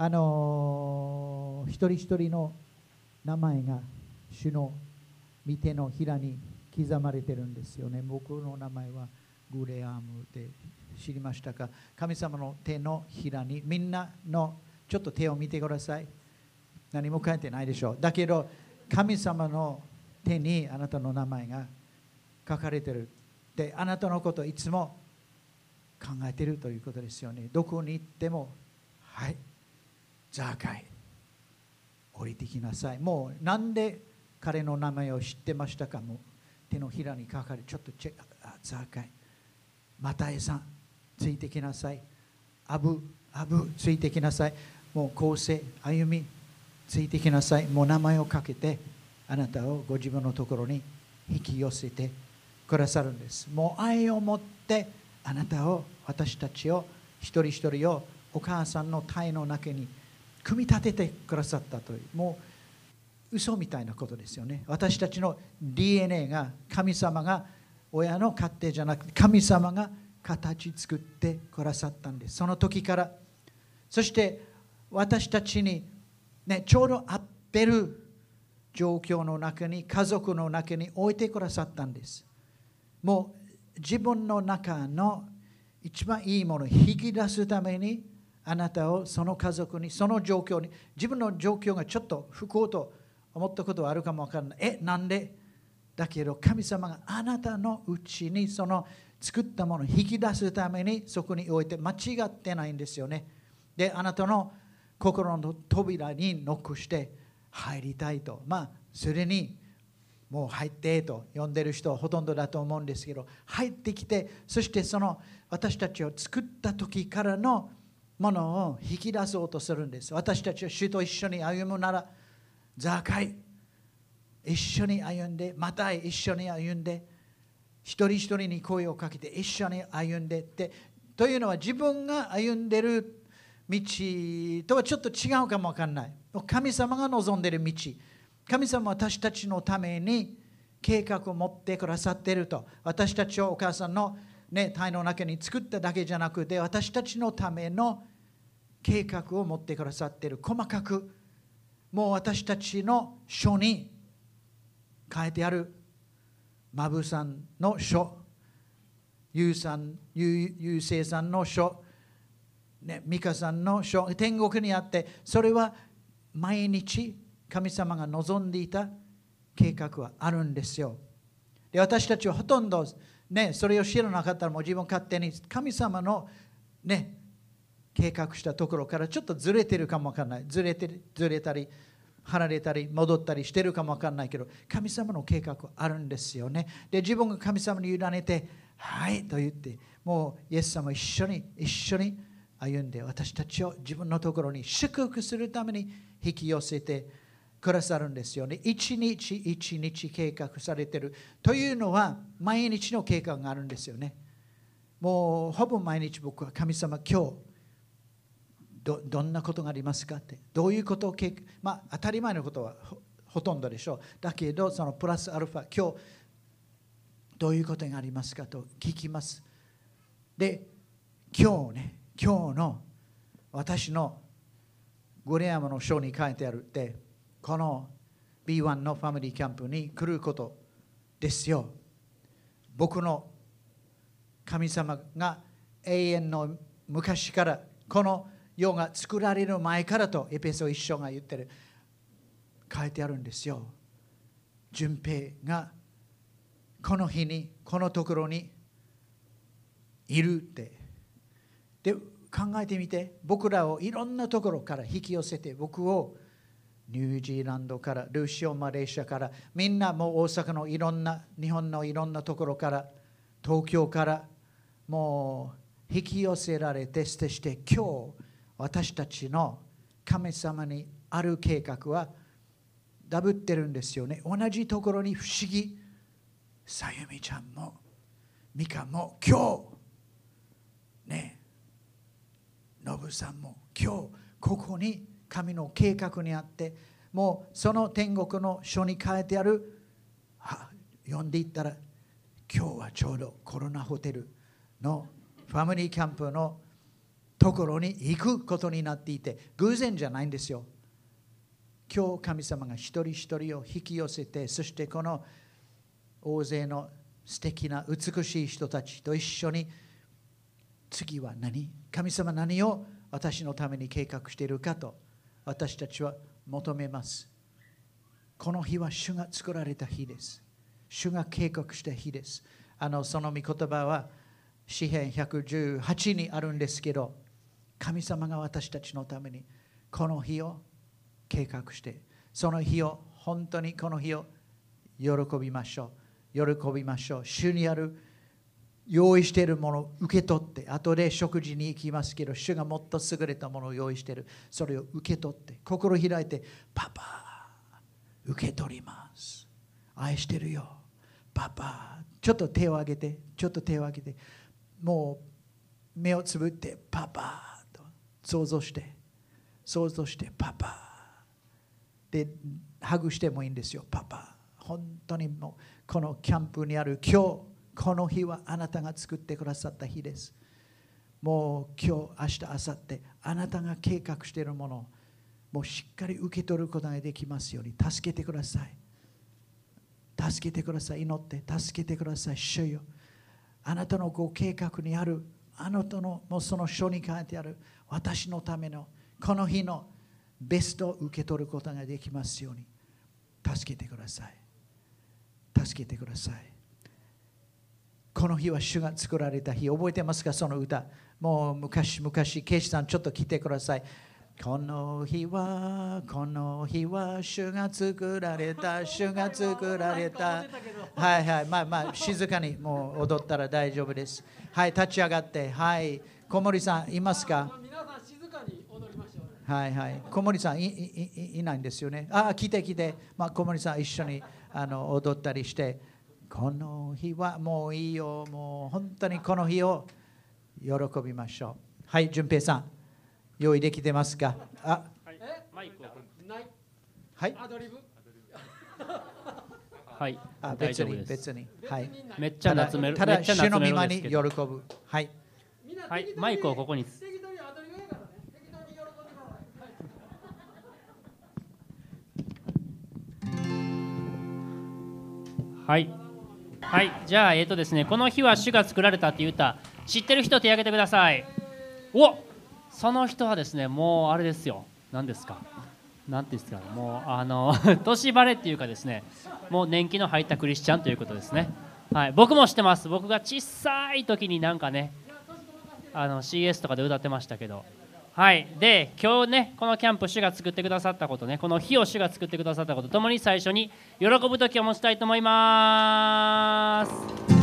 あのー、一人一人の名前が主の御手のひらに刻まれてるんですよね。僕の名前はグレアムで知りましたか？神様の手のひらにみんなのちょっと手を見てください。何も書いてないでしょう。だけど神様の手にあなたの名前が書かれてる。で、あなたのこといつも考えてるということですよね。どこに行っても、はい、ザーカイ、降りてきなさい。もうなんで彼の名前を知ってましたか？も手のひらにかかる。ちょっとチェック、ザーカイ、マタエさん、ついてきなさい。アブ、アブ、ついてきなさい。もう構成、歩み、ついてきなさい。もう名前をかけて、あなたをご自分のところに引き寄せてくださるんです。もう愛を持ってあなたを、私たちを、一人一人をお母さんの体の中に組み立ててくださったという、もう嘘みたいなことですよね。私たちの DNA が神様が親の勝手じゃなくて神様が形作ってくださったんです。その時から。そして私たちに、ね、ちょうど合ってる状況の中に家族の中に置いてくださったんです。もう自分の中の一番いいものを引き出すためにあなたをその家族にその状況に自分の状況がちょっと不幸と思ったことはあるかもわからない。え、なんで？だけど神様があなたのうちにその作ったものを引き出すためにそこに置いて間違ってないんですよね。で、あなたの心の扉にノックして入りたいと。まあ、それにもう入ってと呼んでる人はほとんどだと思うんですけど、入ってきて、そしてその私たちを作った時からのものを引き出そうとするんです。私たちは主と一緒に歩むなら、ザーカイ、一緒に歩んで、また一緒に歩んで、一人一人に声をかけて一緒に歩んでって、というのは自分が歩んでる道とはちょっと違うかもわかんない。神様が望んでる道。神様は私たちのために計画を持ってくださっていると。私たちをお母さんの、ね、体の中に作っただけじゃなくて、私たちのための計画を持ってくださっている。細かく、もう私たちの書に書いてある、マブさんの書、ユウさん、ユウセイさんの書、ね、ミカさんの書、天国にあって、それは毎日神様が望んでいた計画はあるんですよ。で私たちはほとんど、ね、それを知らなかったらもう自分勝手に神様の、ね、計画したところからちょっとずれてるかもわからない。ずれてずれたり、離れたり、戻ったりしてるかもわからないけど、神様の計画あるんですよね。で、自分が神様に委ねて、はいと言って、もうイエス様一緒に、一緒に歩んで、私たちを自分のところに祝福するために引き寄せて、くださるんですよね。一日一日計画されてる。というのは、毎日の計画があるんですよね。もうほぼ毎日僕は神様、今日ど、どんなことがありますかって。どういうことを計画、まあ当たり前のことはほとんどでしょう。だけど、そのプラスアルファ、今日どういうことがありますかと聞きます。で、今日ね、今日の私のグレアムの書に書いてあるって、この B1 のファミリーキャンプに来ることですよ。僕の神様が永遠の昔からこの世が作られる前からとエペソ一章が言ってる書いてあるんですよ。順平がこの日にこのところにいるって。で考えてみて僕らをいろんなところから引き寄せて僕をニュージーランドから、ルーシオ、マレーシアから、みんなもう大阪のいろんな、日本のいろんなところから、東京から、もう引き寄せられて、そして今日、私たちの神様にある計画はダブってるんですよね。同じところに不思議、さゆみちゃんも、みかも今日、ね、のぶさんも今日、ここに神の計画にあってもうその天国の書に書いてある読んでいったら今日はちょうどコロナホテルのファミリーキャンプのところに行くことになっていて偶然じゃないんですよ。今日神様が一人一人を引き寄せてそしてこの大勢の素敵な美しい人たちと一緒に次は何？神様何を私のために計画しているかと私たちは求めます。この日は主が作られた日です。主が計画した日です。あのその御言葉は詩篇118にあるんですけど神様が私たちのためにこの日を計画してその日を本当にこの日を喜びましょう。喜びましょう。主にある用意しているものを受け取って後で食事に行きますけど主がもっと優れたものを用意している。それを受け取って心開いてパパ受け取ります。愛してるよ。パパちょっと手を挙げてちょっと手を挙げてもう目をつぶってパパと想像して想像してパパ。でハグしてもいいんですよ。パパ本当にもうこのキャンプにある今日この日はあなたが作ってくださった日です。もう今日明日明後日あなたが計画しているものをもうしっかり受け取ることができますように助けてください。助けてください。祈って助けてください。主よ。あなたのご計画にあるあなたのもうその書に書いてある私のためのこの日のベストを受け取ることができますように助けてください。助けてください。この日は主が作られた日覚えてますか？その歌。もう昔々ケイシさんちょっと来てください。この日はこの日は主が作られた主が作られた。はいはい。まあまあ静かにもう踊ったら大丈夫です。はい立ち上がって。はい。小森さんいますか？はいはい。小森さんいいいないんですよね。あ来て来て、まあ、小森さん一緒にあの踊ったりして。この日はもういいよ。もう本当にこの日を喜びましょう。はい淳平さん。用意できてますか？あ。マイクない。はいはい、あ別に別に、はい、めっちゃ夏めるただ主の御間に喜ぶ。はい、はい、マイクをここに。はいはいじゃあえっ、ー、とですねこの日は主が作られたっていう歌知ってる人手挙げてください。おその人はですねもうあれですよ。何ですか？何ていうんですか？もうあの 年バレっていうかですねもう年季の入ったクリスチャンということですね。はい僕も知ってます。僕が小さい時になんかねあの CS とかで歌ってましたけど。はい。で今日ねこのキャンプ主が作ってくださったことねこの日を主が作ってくださったことともに最初に喜ぶ時を持ちたいと思います。